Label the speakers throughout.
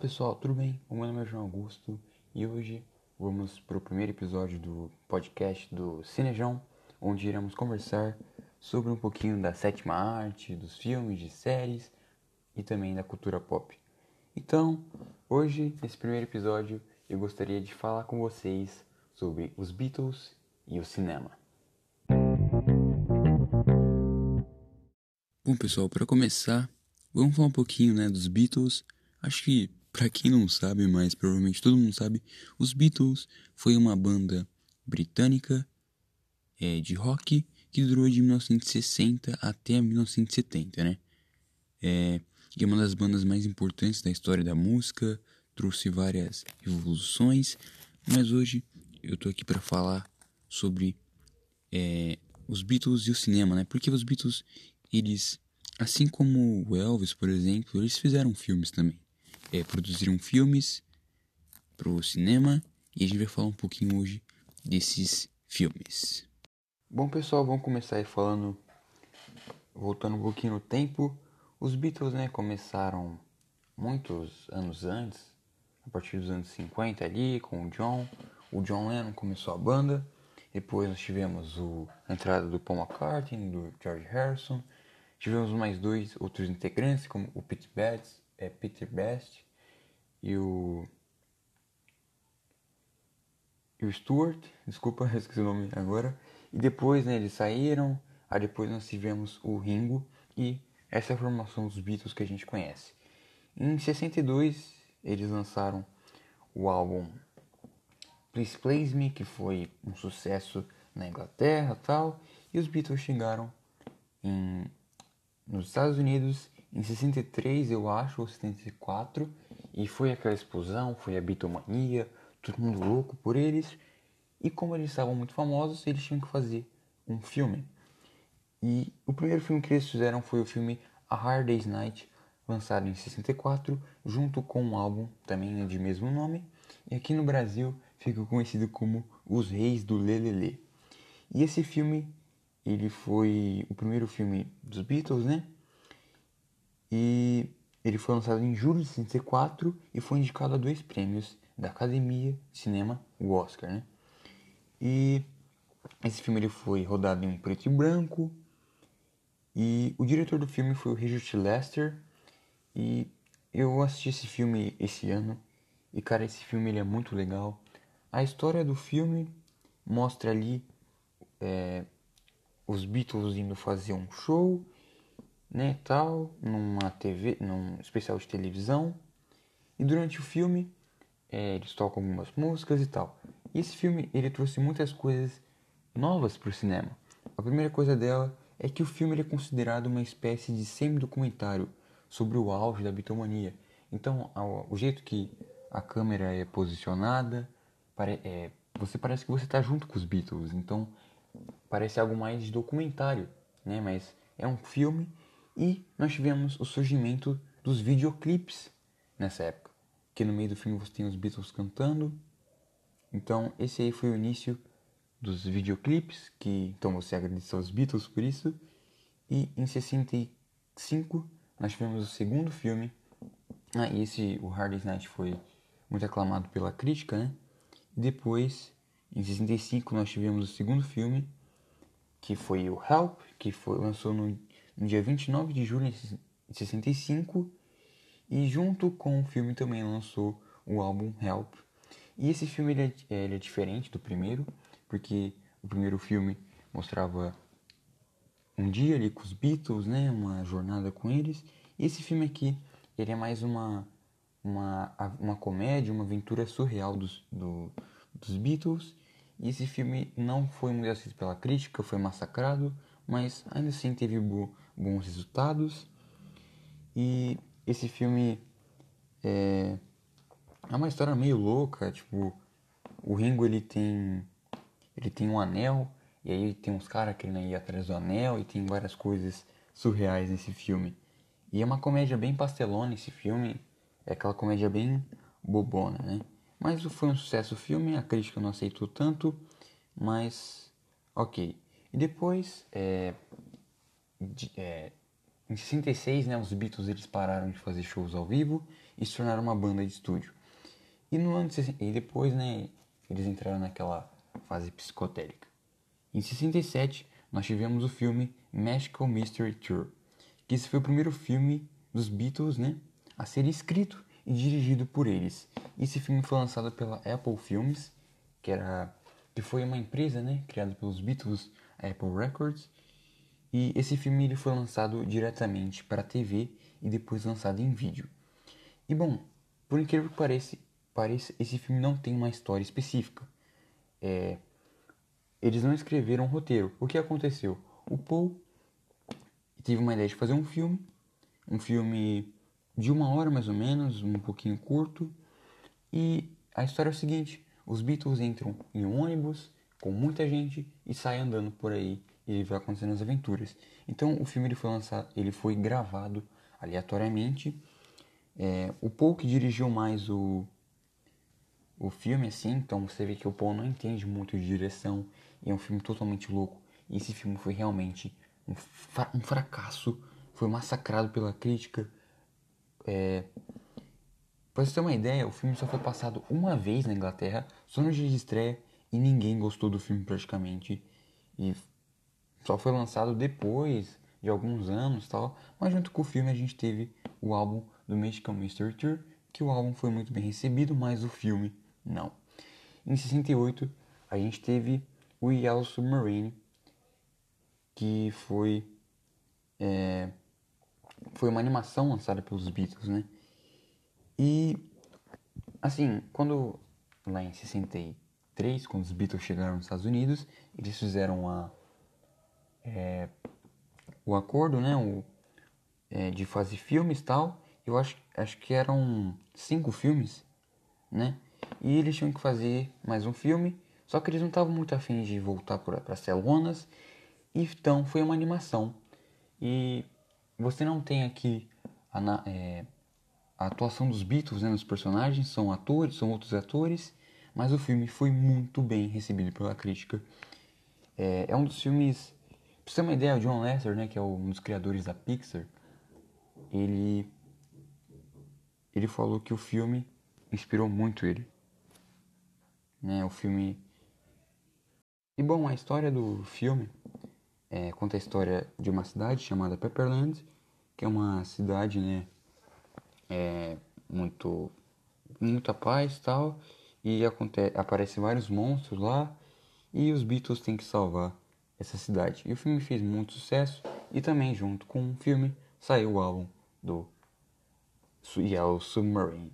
Speaker 1: pessoal, tudo bem? O meu nome é João Augusto e hoje vamos para o primeiro episódio do podcast do Cinejão, onde iremos conversar sobre um pouquinho da sétima arte, dos filmes, de séries e também da cultura pop. Então, hoje, nesse primeiro episódio, eu gostaria de falar com vocês sobre os Beatles e o cinema. Bom, pessoal, para começar, vamos falar um pouquinho né, dos Beatles Acho que, para quem não sabe, mas provavelmente todo mundo sabe, os Beatles foi uma banda britânica é, de rock que durou de 1960 até 1970, né? É, e é uma das bandas mais importantes da história da música, trouxe várias revoluções, mas hoje eu tô aqui para falar sobre é, os Beatles e o cinema, né? Porque os Beatles, eles, assim como o Elvis, por exemplo, eles fizeram filmes também é, produziram filmes para o cinema e a gente vai falar um pouquinho hoje desses filmes. Bom pessoal, vamos começar aí falando, voltando um pouquinho no tempo, os Beatles né, começaram muitos anos antes, a partir dos anos 50 ali, com o John, o John Lennon começou a banda, depois nós tivemos o, a entrada do Paul McCartney, do George Harrison, tivemos mais dois outros integrantes, como o Pete Best, é Peter Best e o e o Stuart, desculpa, esqueci o nome agora. E depois né, eles saíram, aí depois nós tivemos o Ringo e essa é a formação dos Beatles que a gente conhece. Em 62 eles lançaram o álbum Please Please Me, que foi um sucesso na Inglaterra tal, e os Beatles chegaram em, nos Estados Unidos em 63, eu acho, ou 74, e foi aquela explosão, foi a bitomania, todo mundo louco por eles. E como eles estavam muito famosos, eles tinham que fazer um filme. E o primeiro filme que eles fizeram foi o filme A Hard Day's Night, lançado em 64, junto com um álbum também de mesmo nome. E aqui no Brasil ficou conhecido como Os Reis do Lelele. E esse filme, ele foi o primeiro filme dos Beatles, né? E ele foi lançado em julho de 64 e foi indicado a dois prêmios da Academia de Cinema, o Oscar, né? E esse filme ele foi rodado em preto e branco. E o diretor do filme foi o Richard Lester. E eu assisti esse filme esse ano. E cara, esse filme ele é muito legal. A história do filme mostra ali é, os Beatles indo fazer um show né, tal, numa TV, num especial de televisão. E durante o filme, é, eles tocam algumas músicas e tal. E esse filme, ele trouxe muitas coisas novas para o cinema. A primeira coisa dela é que o filme é considerado uma espécie de semi-documentário sobre o auge da bitomania. Então, o jeito que a câmera é posicionada, é, você parece que você está junto com os Beatles. Então, parece algo mais documentário, né? Mas é um filme e nós tivemos o surgimento dos videoclipes nessa época. Que no meio do filme você tem os Beatles cantando. Então esse aí foi o início dos videoclipes, que então você agradeceu aos Beatles por isso. E em 65 nós tivemos o segundo filme. Ah, e esse, o Hard Night, foi muito aclamado pela crítica, né? E depois, em 65, nós tivemos o segundo filme, que foi o Help, que foi, lançou no no dia 29 de julho de 65 e junto com o filme também lançou o álbum Help. E esse filme ele é, ele é diferente do primeiro, porque o primeiro filme mostrava um dia ali com os Beatles, né, uma jornada com eles. E esse filme aqui, ele é mais uma uma, uma comédia, uma aventura surreal dos, do, dos Beatles. E esse filme não foi muito aceito pela crítica, foi massacrado, mas ainda assim teve bo bons resultados. E esse filme é, é uma história meio louca, tipo, o Ringo ele tem ele tem um anel e aí tem uns caras querendo ir atrás do anel e tem várias coisas surreais nesse filme. E é uma comédia bem pastelona esse filme, é aquela comédia bem bobona, né? Mas foi um sucesso o filme, a crítica não aceitou tanto, mas ok. E depois, é, de, é, em 66, né, os Beatles eles pararam de fazer shows ao vivo e se tornaram uma banda de estúdio. E no ano de, e depois, né, eles entraram naquela fase psicotélica. Em 67, nós tivemos o filme Magical Mystery Tour, que esse foi o primeiro filme dos Beatles, né, a ser escrito e dirigido por eles. Esse filme foi lançado pela Apple Films, que era que foi uma empresa, né, criada pelos Beatles, Apple Records. E esse filme ele foi lançado diretamente para a TV e depois lançado em vídeo. E bom, por incrível que pareça, pareça esse filme não tem uma história específica. É, eles não escreveram um roteiro. O que aconteceu? O Paul teve uma ideia de fazer um filme, um filme de uma hora mais ou menos, um pouquinho curto. E a história é o seguinte: os Beatles entram em um ônibus com muita gente e saem andando por aí e vai acontecendo as aventuras. Então o filme ele foi lançado, ele foi gravado aleatoriamente. É, o Paul que dirigiu mais o o filme assim, então você vê que o Paul não entende muito de direção e é um filme totalmente louco. E esse filme foi realmente um, um fracasso, foi massacrado pela crítica. É, Pra você ter uma ideia, o filme só foi passado uma vez na Inglaterra, só no dia de estreia, e ninguém gostou do filme praticamente. E só foi lançado depois de alguns anos tal. Mas junto com o filme a gente teve o álbum do Magical Mystery Tour, que o álbum foi muito bem recebido, mas o filme não. Em 68 a gente teve o Yellow Submarine, que foi é, foi uma animação lançada pelos Beatles, né? E, assim, quando lá em 63, quando os Beatles chegaram nos Estados Unidos, eles fizeram a, é, o acordo, né, o, é, de fazer filmes tal. Eu acho, acho que eram cinco filmes, né? E eles tinham que fazer mais um filme, só que eles não estavam muito afim de voltar para as então foi uma animação. E você não tem aqui a, é, a atuação dos Beatles né, nos personagens, são atores, são outros atores, mas o filme foi muito bem recebido pela crítica. É, é um dos filmes. Pra você ter uma ideia, o John Lasseter, né, que é um dos criadores da Pixar, ele. Ele falou que o filme inspirou muito ele. Né, o filme. E bom, a história do filme é, conta a história de uma cidade chamada Pepperland, que é uma cidade, né, é, muito muita paz e tal e acontece aparecem vários monstros lá e os Beatles têm que salvar essa cidade. E o filme fez muito sucesso e também junto com o filme saiu o álbum do Yellow Submarine.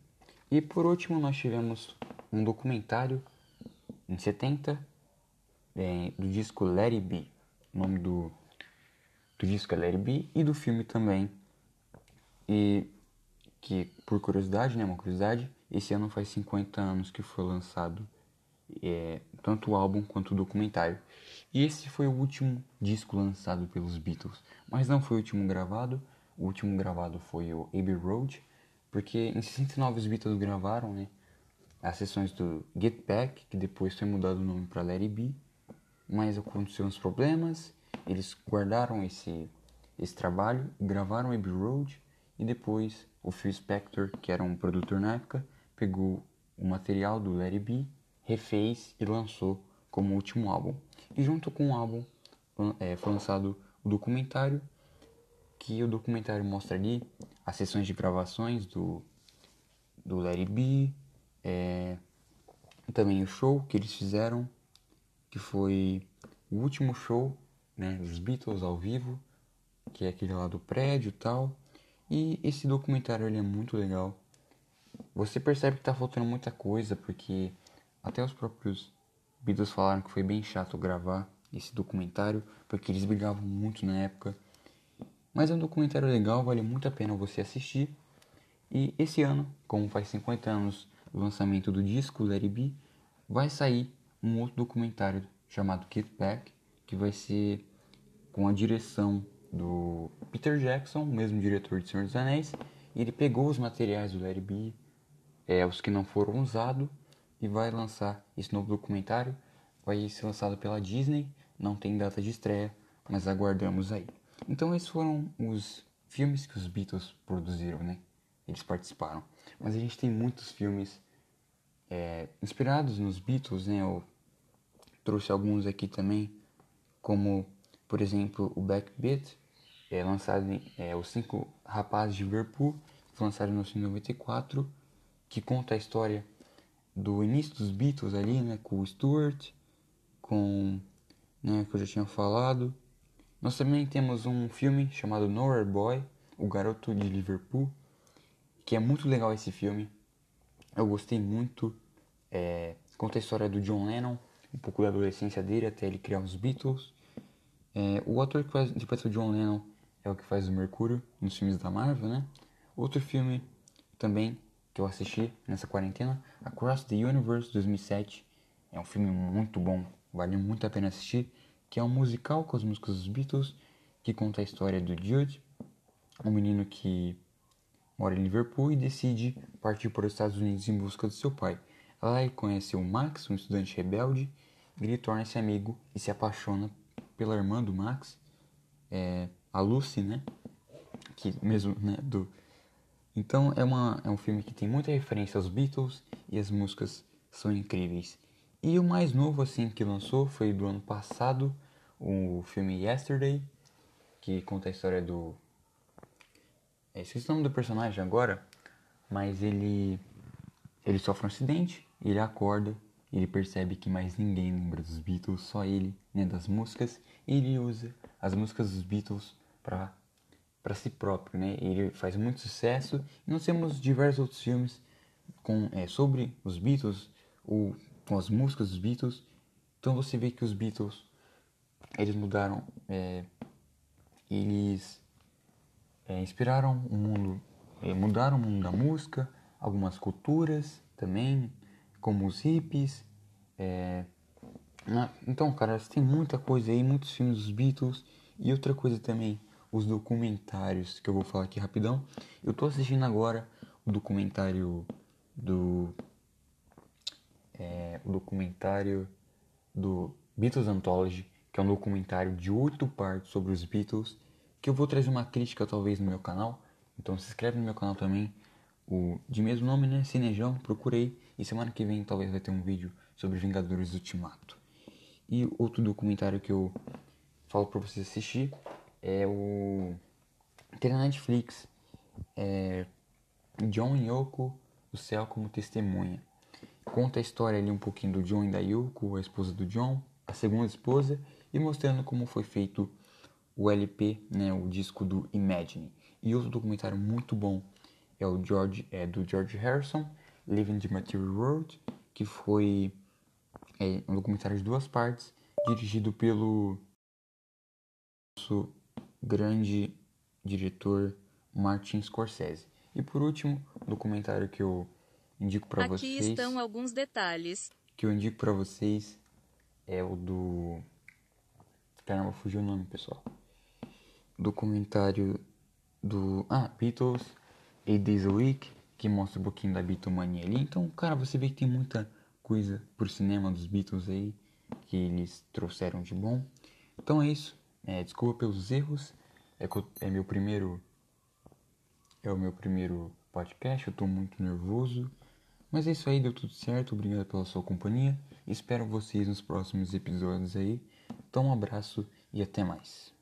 Speaker 1: E por último nós tivemos um documentário em 70 é, do disco Let It Be. O nome do do disco é Let It Be e do filme também. E que, por curiosidade, né, uma curiosidade, esse ano faz 50 anos que foi lançado é, tanto o álbum quanto o documentário. E esse foi o último disco lançado pelos Beatles, mas não foi o último gravado. O último gravado foi o Abbey Road, porque em 69 os Beatles gravaram, né, as sessões do Get Back, que depois foi mudado o nome para It Be, mas aconteceram uns problemas, eles guardaram esse esse trabalho, gravaram Abbey Road e depois o Phil Spector, que era um produtor na época, pegou o material do It Be, refez e lançou como último álbum. E junto com o álbum é, foi lançado o documentário, que o documentário mostra ali as sessões de gravações do, do It Be, é, também o show que eles fizeram, que foi o último show né, dos Beatles ao vivo, que é aquele lá do prédio e tal. E esse documentário ele é muito legal. Você percebe que tá faltando muita coisa, porque até os próprios Beatles falaram que foi bem chato gravar esse documentário, porque eles brigavam muito na época. Mas é um documentário legal, vale muito a pena você assistir. E esse ano, como faz 50 anos do lançamento do disco Let It Be, vai sair um outro documentário chamado Get Back, que vai ser com a direção do Peter Jackson, o mesmo diretor de Senhor dos Anéis, ele pegou os materiais do Larry B, é, os que não foram usados, e vai lançar esse novo documentário. Vai ser lançado pela Disney, não tem data de estreia, mas aguardamos aí. Então esses foram os filmes que os Beatles produziram, né? Eles participaram. Mas a gente tem muitos filmes é, inspirados nos Beatles, né? Eu trouxe alguns aqui também, como, por exemplo, o Backbeat, é, lançado em é, Os Cinco Rapazes de Liverpool, lançado em 1994, que conta a história do início dos Beatles ali, né? Com o Stuart, com, né, que eu já tinha falado. Nós também temos um filme chamado Nowhere Boy, O Garoto de Liverpool, que é muito legal esse filme. Eu gostei muito. É, conta a história do John Lennon, um pouco da adolescência dele até ele criar os Beatles. É, o ator que faz, interpreta o John Lennon é o que faz o Mercúrio nos filmes da Marvel, né? Outro filme também que eu assisti nessa quarentena, Across the Universe 2007, é um filme muito bom, vale muito a pena assistir, que é um musical com as músicas dos Beatles, que conta a história do Jude, um menino que mora em Liverpool e decide partir para os Estados Unidos em busca do seu pai. Lá ele conhece o Max, um estudante rebelde, ele torna-se amigo e se apaixona pela irmã do Max, é, a Lucy, né? Que mesmo, né, do... Então é, uma, é um filme que tem muita referência aos Beatles e as músicas são incríveis. E o mais novo assim que lançou foi do ano passado, o filme Yesterday, que conta a história do é, esqueci o nome do personagem agora, mas ele ele sofre um acidente, ele acorda, ele percebe que mais ninguém lembra dos Beatles, só ele, né, das músicas, e ele usa as músicas dos Beatles para para si próprio, né? Ele faz muito sucesso. E nós temos diversos outros filmes com é, sobre os Beatles, ou com as músicas dos Beatles. Então você vê que os Beatles eles mudaram, é, eles é, inspiraram o mundo, é, mudaram o mundo da música, algumas culturas também, como os hippies. É, na, então, cara, tem muita coisa aí, muitos filmes dos Beatles e outra coisa também, os documentários que eu vou falar aqui rapidão. Eu tô assistindo agora o documentário do é, o documentário do Beatles Anthology, que é um documentário de oito partes sobre os Beatles que eu vou trazer uma crítica talvez no meu canal. Então se inscreve no meu canal também, o de mesmo nome, né? Cinejão, procurei. E semana que vem talvez vai ter um vídeo sobre Vingadores Ultimato. E outro documentário que eu falo pra vocês assistir é o. Tem na Netflix. É. John Yoko, o céu como testemunha. Conta a história ali um pouquinho do John e da Yoko, a esposa do John, a segunda esposa, e mostrando como foi feito o LP, né, o disco do Imagine. E outro documentário muito bom é o George, é, do George Harrison, Living the Material World, que foi é, um documentário de duas partes, dirigido pelo grande diretor Martin Scorsese. E por último, o documentário que eu indico para vocês.
Speaker 2: Aqui estão alguns detalhes.
Speaker 1: Que eu indico para vocês é o do. Caramba, fugiu o nome, pessoal documentário do ah, Beatles, Eight Days a Week, que mostra um pouquinho da Beatlemania ali. Então, cara, você vê que tem muita coisa pro cinema dos Beatles aí que eles trouxeram de bom. Então é isso. É, desculpa pelos erros. É, é meu primeiro é o meu primeiro podcast. Eu tô muito nervoso. Mas é isso aí, deu tudo certo. Obrigado pela sua companhia. Espero vocês nos próximos episódios aí. Então, um abraço e até mais.